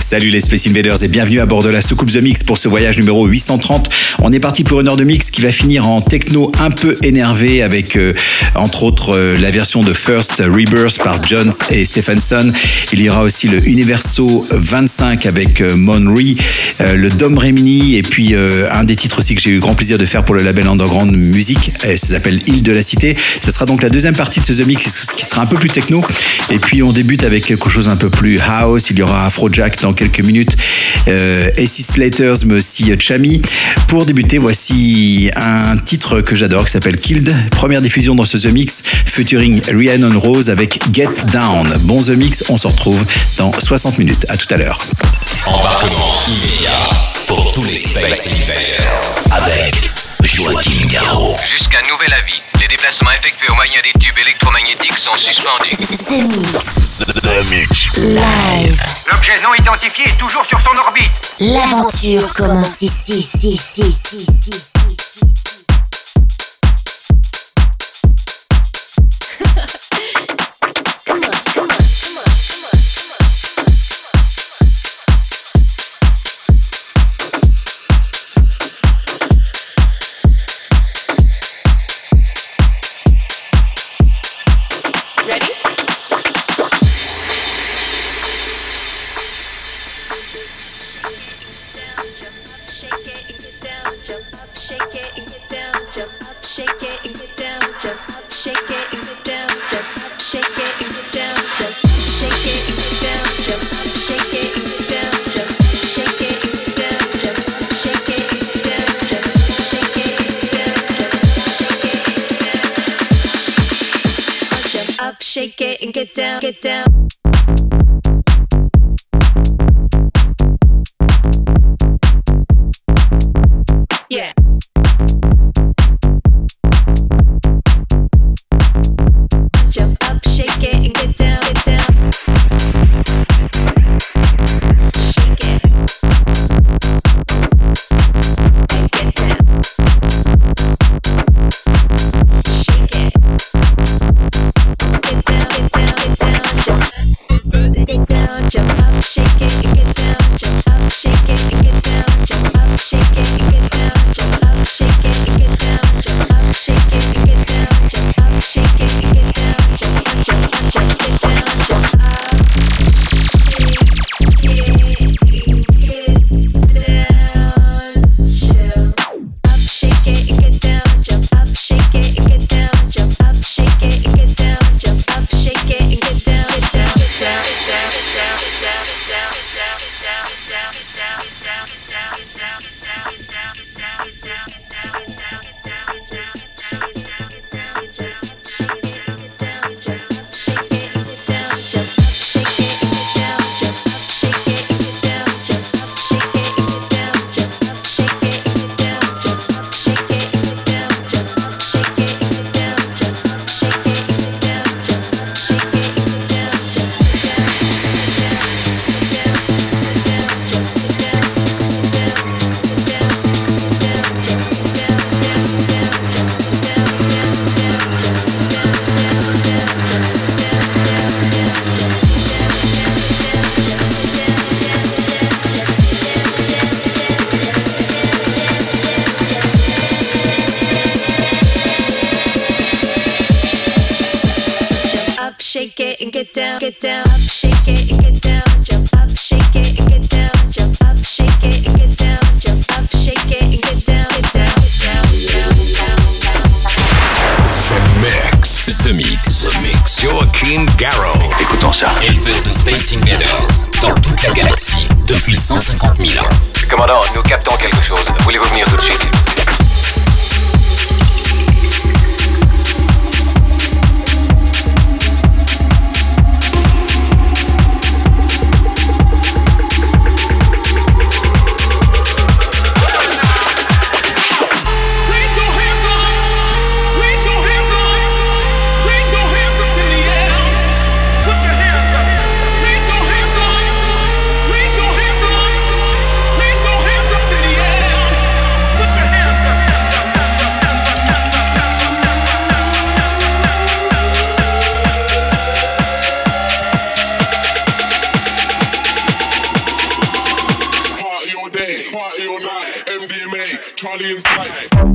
Salut les Space Invaders et bienvenue à bord de la soucoupe The Mix pour ce voyage numéro 830. On est parti pour une heure de mix qui va finir en techno un peu énervé avec euh, entre autres euh, la version de First Rebirth par Jones et Stephenson. Il y aura aussi le Universo 25 avec euh, Mon Ree, euh, le Dom Remini et puis un des titres aussi que j'ai eu grand plaisir de faire pour le label Underground Music. Ça s'appelle Île de la Cité. Ce sera donc la deuxième partie de ce The Mix qui sera un peu plus techno. Et puis on débute avec quelque chose un peu plus house. Il y aura Afrojack dans quelques minutes. Euh, AC Slaters, mais aussi Chami. Pour débuter, voici un titre que j'adore qui s'appelle Killed. Première diffusion dans ce The Mix featuring Rhiannon Rose avec Get Down. Bon The Mix, on se retrouve dans 60 minutes. À tout à l'heure. Joachim Garraud. Jusqu'à nouvel avis, les déplacements effectués au moyen des tubes électromagnétiques sont suspendus. The Mix. The Mix. Live. L'objet non identifié est toujours sur son orbite. L'aventure commence ici, ici, ici, ici, ici, ici. name's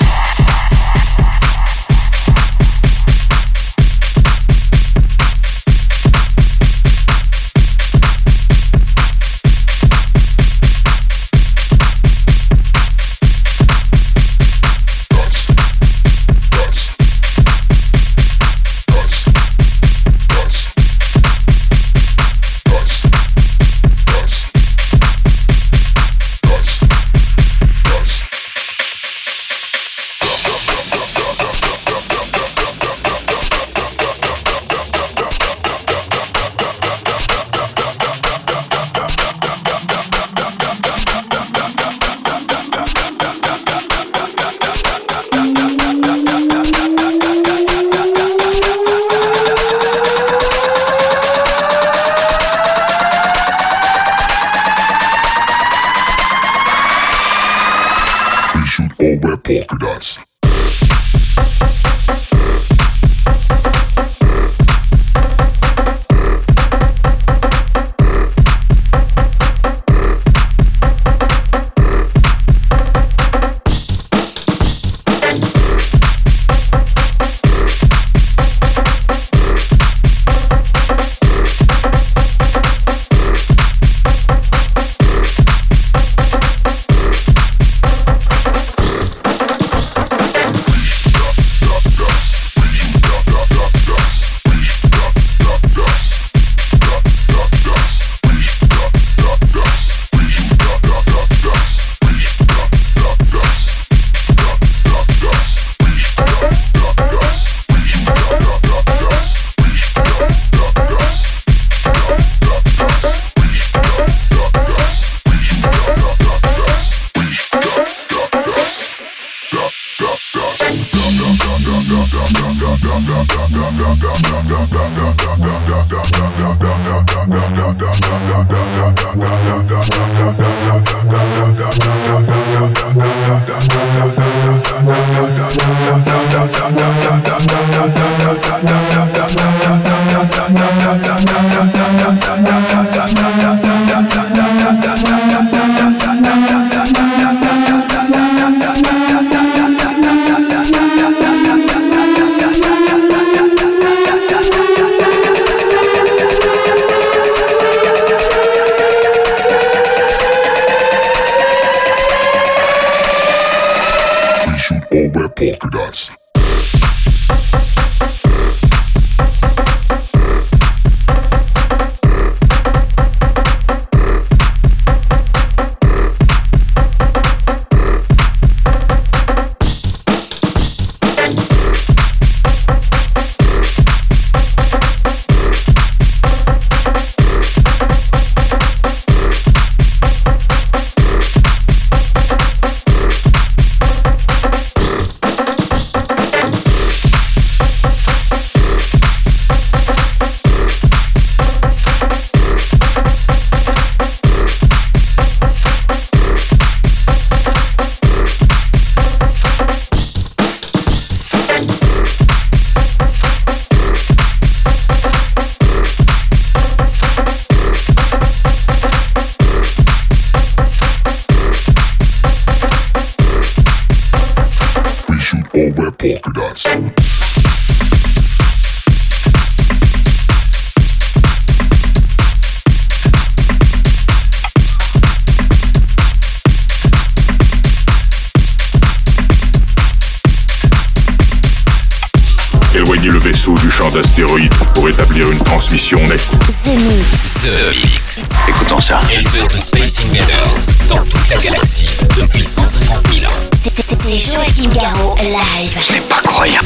Polka dots. Éloignez le vaisseau du champ d'astéroïdes pour établir une transmission nette. The Mix. The Mix. Écoutons ça. Éleveur de Space Invaders dans toute la galaxie depuis 150 000 ans. C'est- Joachim Garraud live. C'est pas croyable.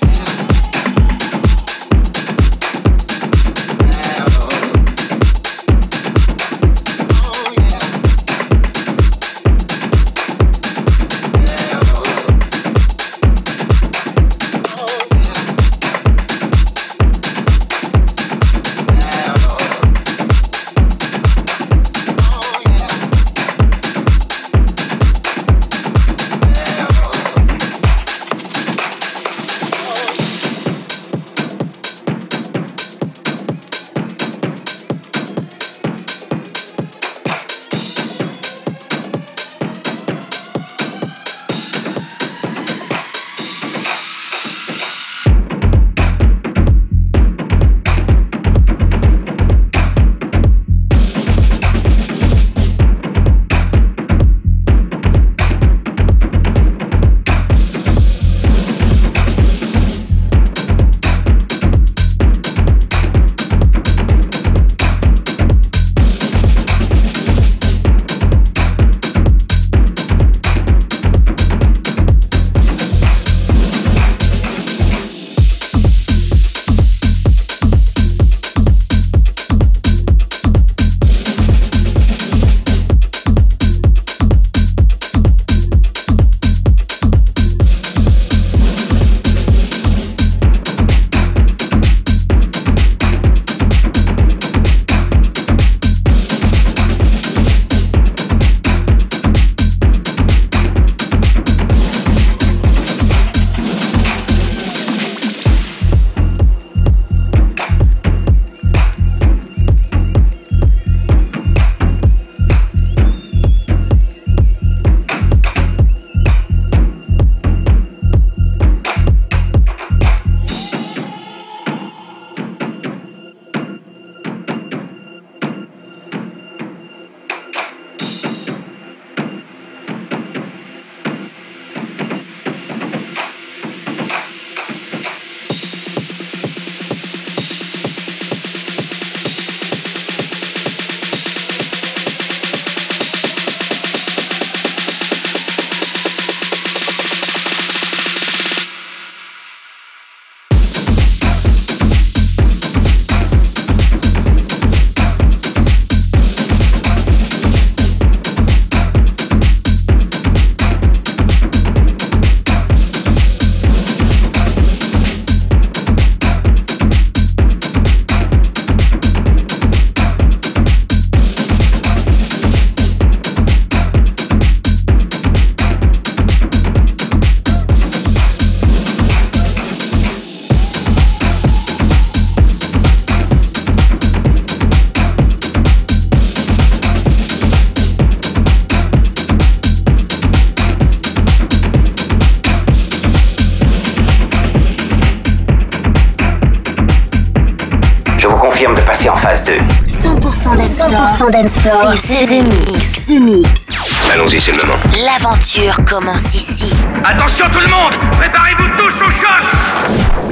Confirme de passer en phase 2. 100% dance floor. 100% dance floor. C'est The Mix. The Mix. Allons-y, c'est le moment. L'aventure commence ici. Attention tout le monde Préparez-vous tous au choc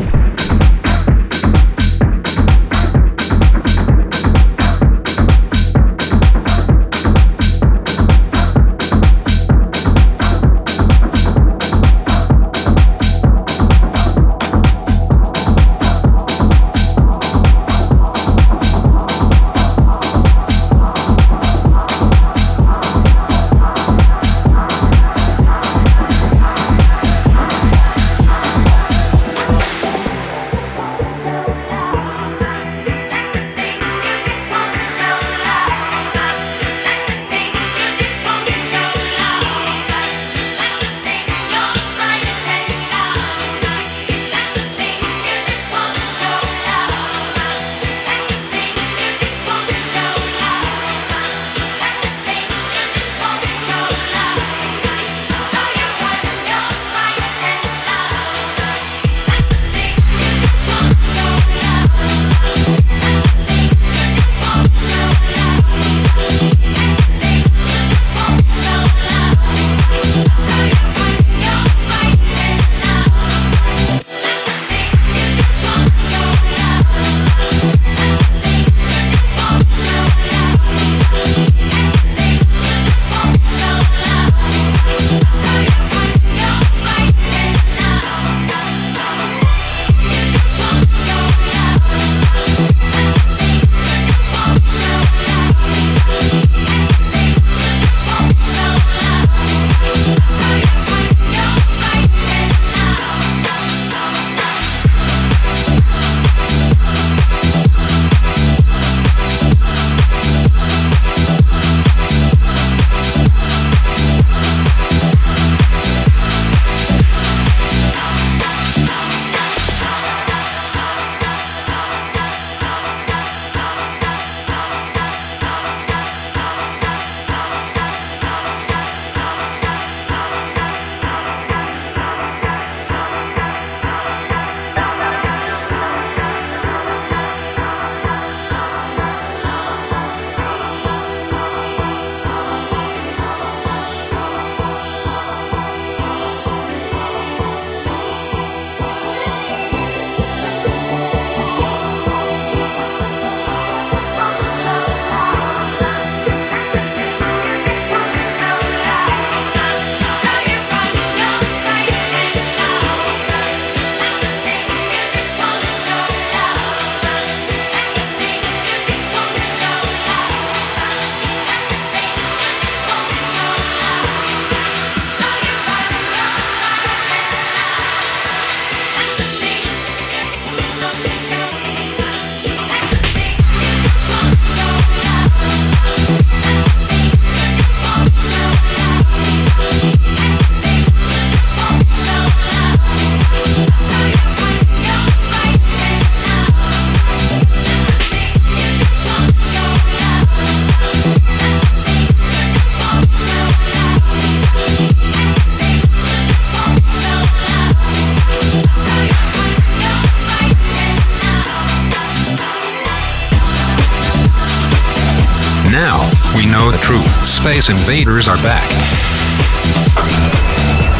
know the truth. Space Invaders are back.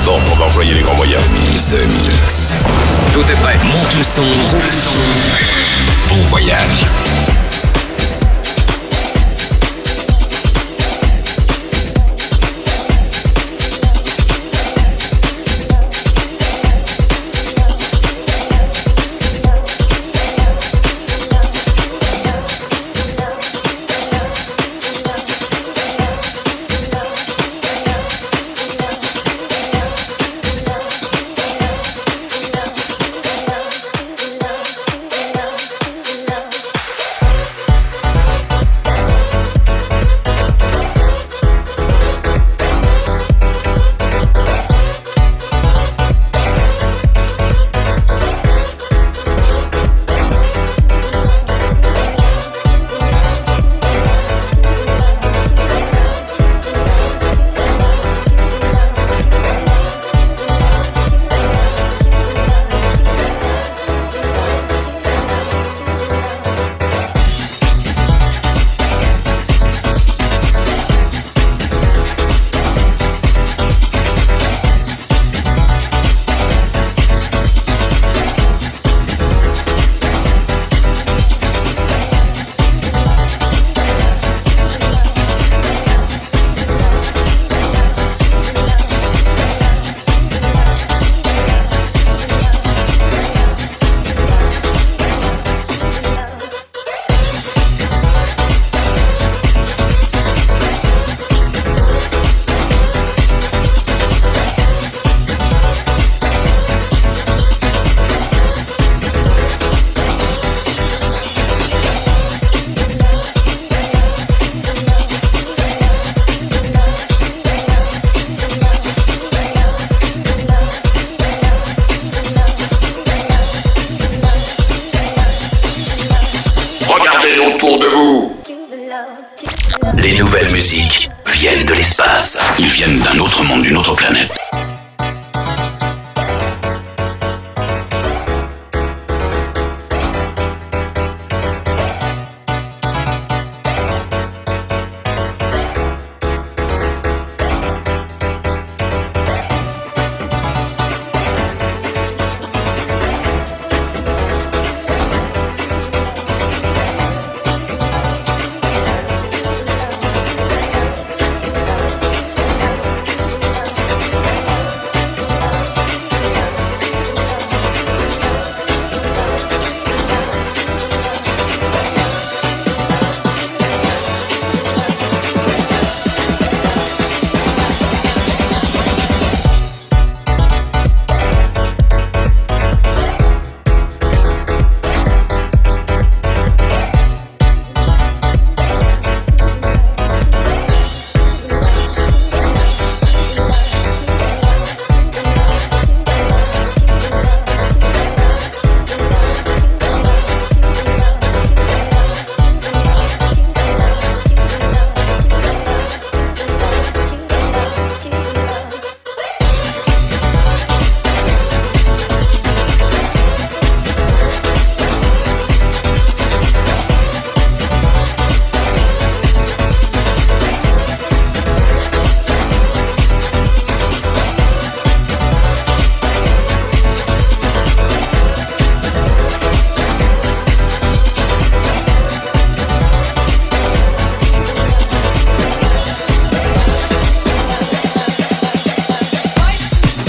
Bon, on va employer les grands moyens. The Mix. Tout est prêt. Monte le son. Bon voyage.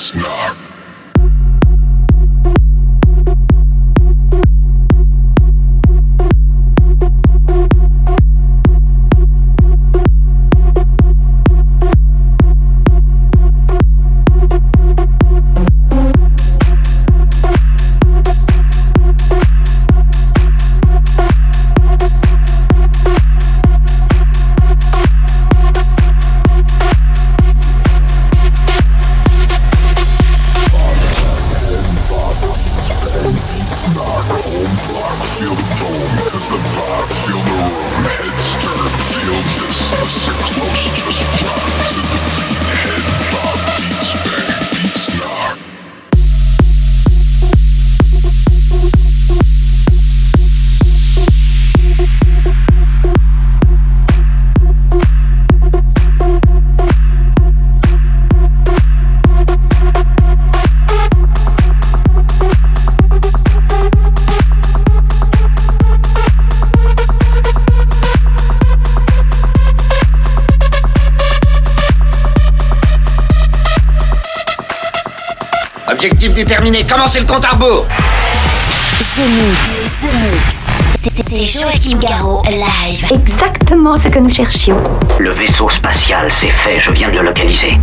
Beats commencez le compte à rebours The Mix. The Mix. C'est- C'est Joachim Garraud live. Exactement ce que nous cherchions. Le vaisseau spatial, c'est fait, je viens de le localiser.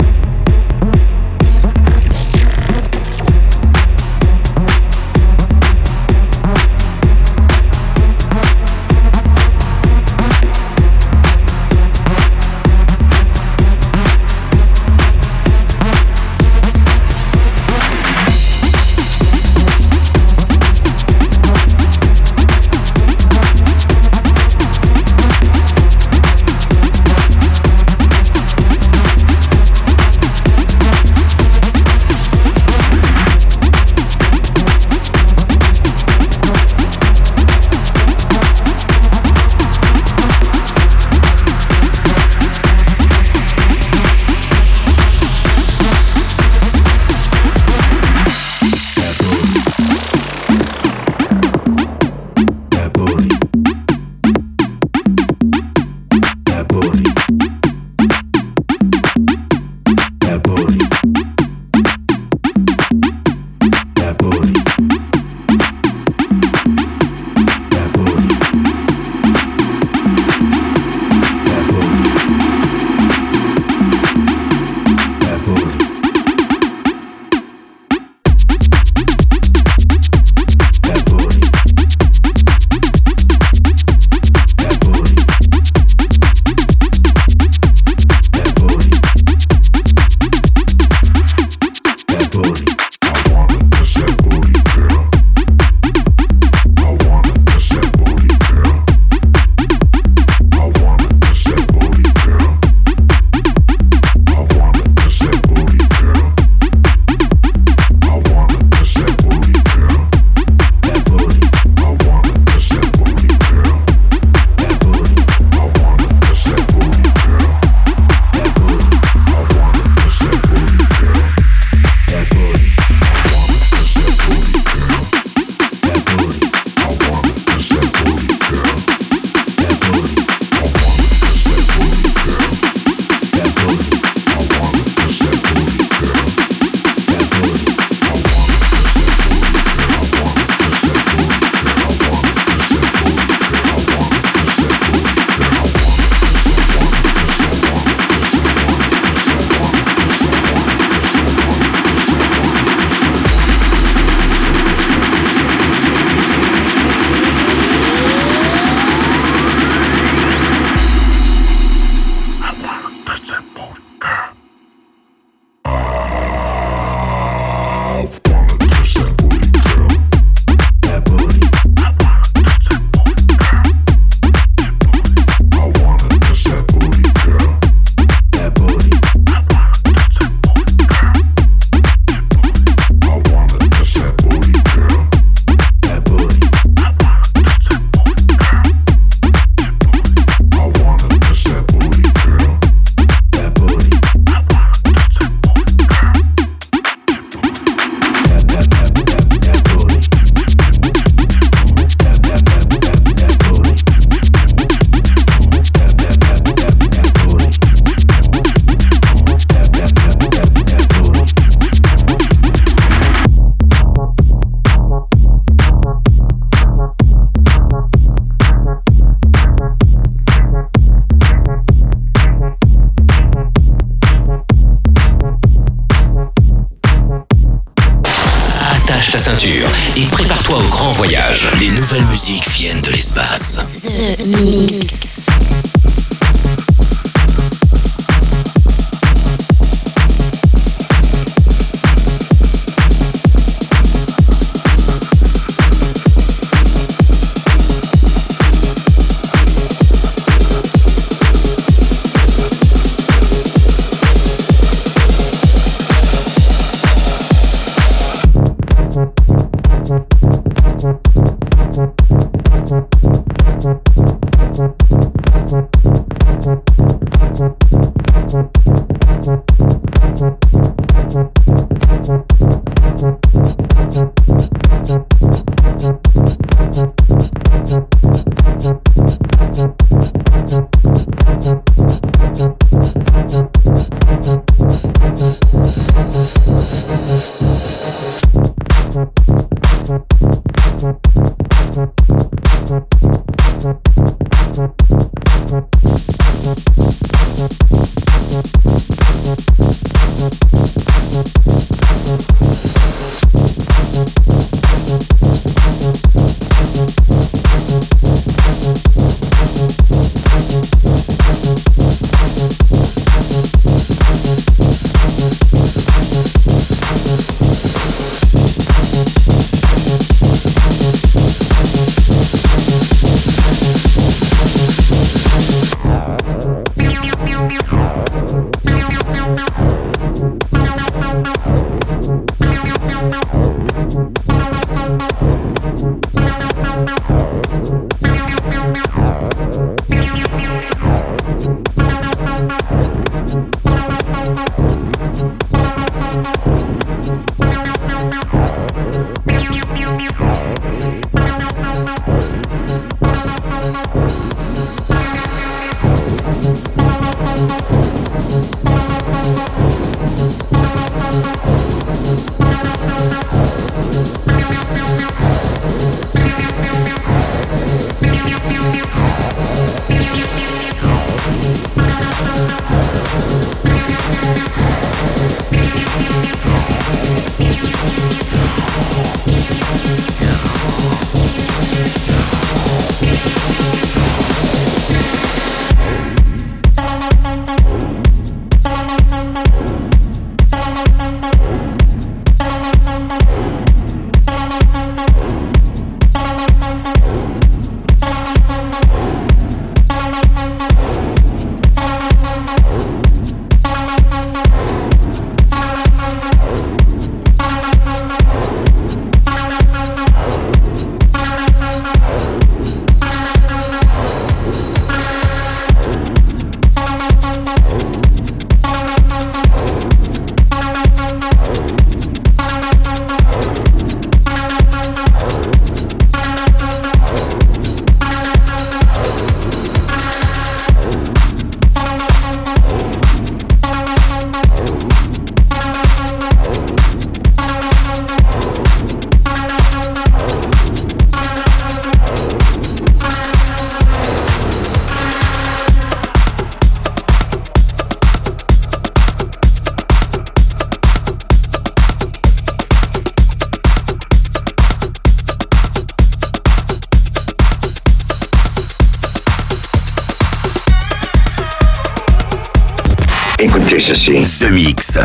The Mix.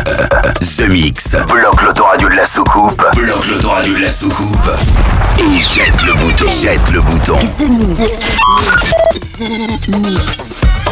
The Mix. Bloque l'autoradio de la soucoupe. Bloque l'autoradio de la soucoupe. Et jette le bouton. Jette le bouton. The Mix. The Mix.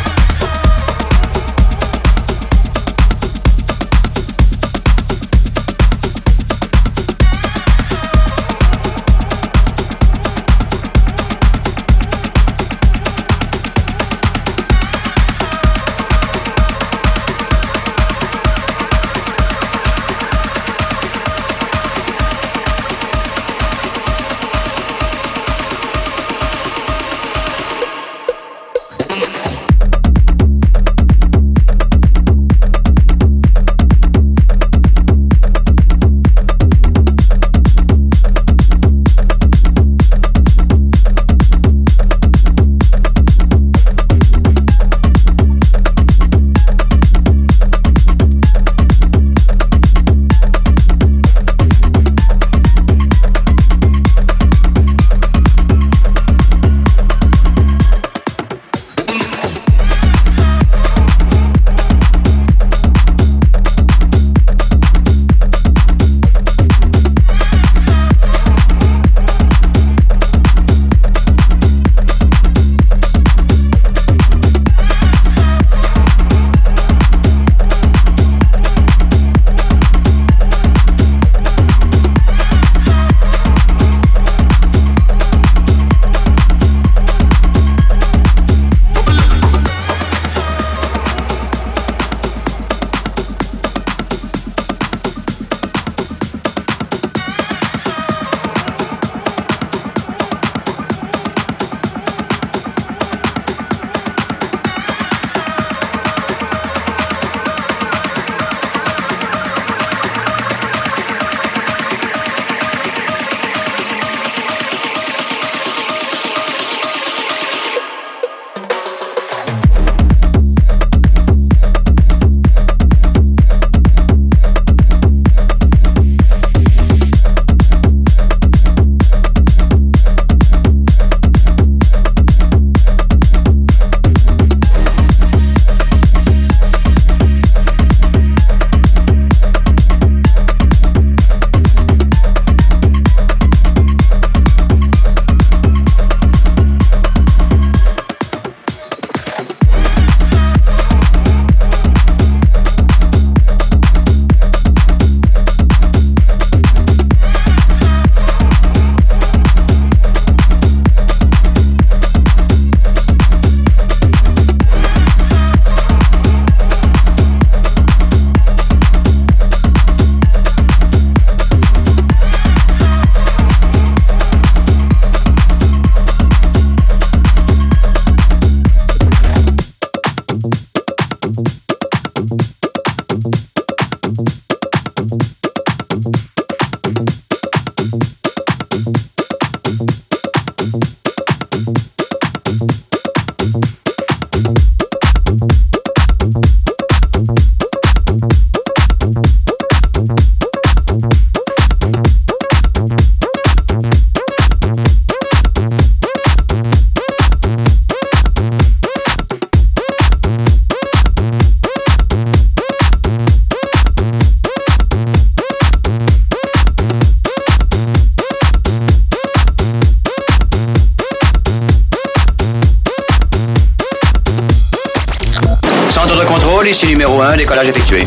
Contrôle ici numéro 1, décollage effectué.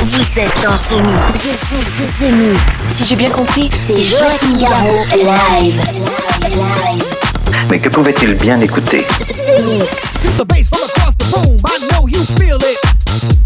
Vous êtes en ce ce mix. Si j'ai bien compris, c'est Joachim Garraud live. live. Mais que pouvait-il bien écouter? The mix. The bass from across the room, I know you feel it.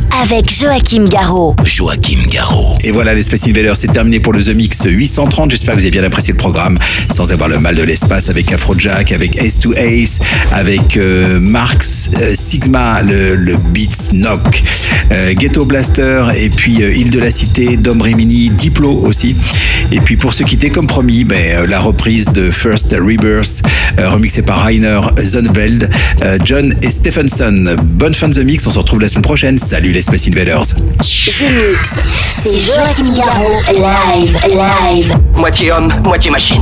Avec Joachim Garraud. Joachim Garraud. Et voilà, les Space Invaders, c'est terminé pour le The Mix 830. J'espère que vous avez bien apprécié le programme, sans avoir le mal de l'espace, avec Afrojack, avec Ace to Ace, avec euh, Marx, euh, Sigma, le, le Beats Knock, euh, Ghetto Blaster, et puis euh, Île de la Cité, Dom Remini, Diplo aussi. Et puis pour se quitter, comme promis, ben, euh, la reprise de First Rebirth, euh, remixée par Rainer Zonveld, euh, John et Stephenson. Bonne fin de The Mix, on se retrouve la semaine prochaine. Salut les Space Invaders. The Mix. C'est Joachim Garraud. Live, live. Moitié homme, moitié machine.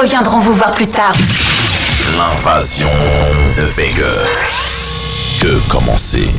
reviendrons vous voir plus tard. L'invasion de Vega. Que commencer?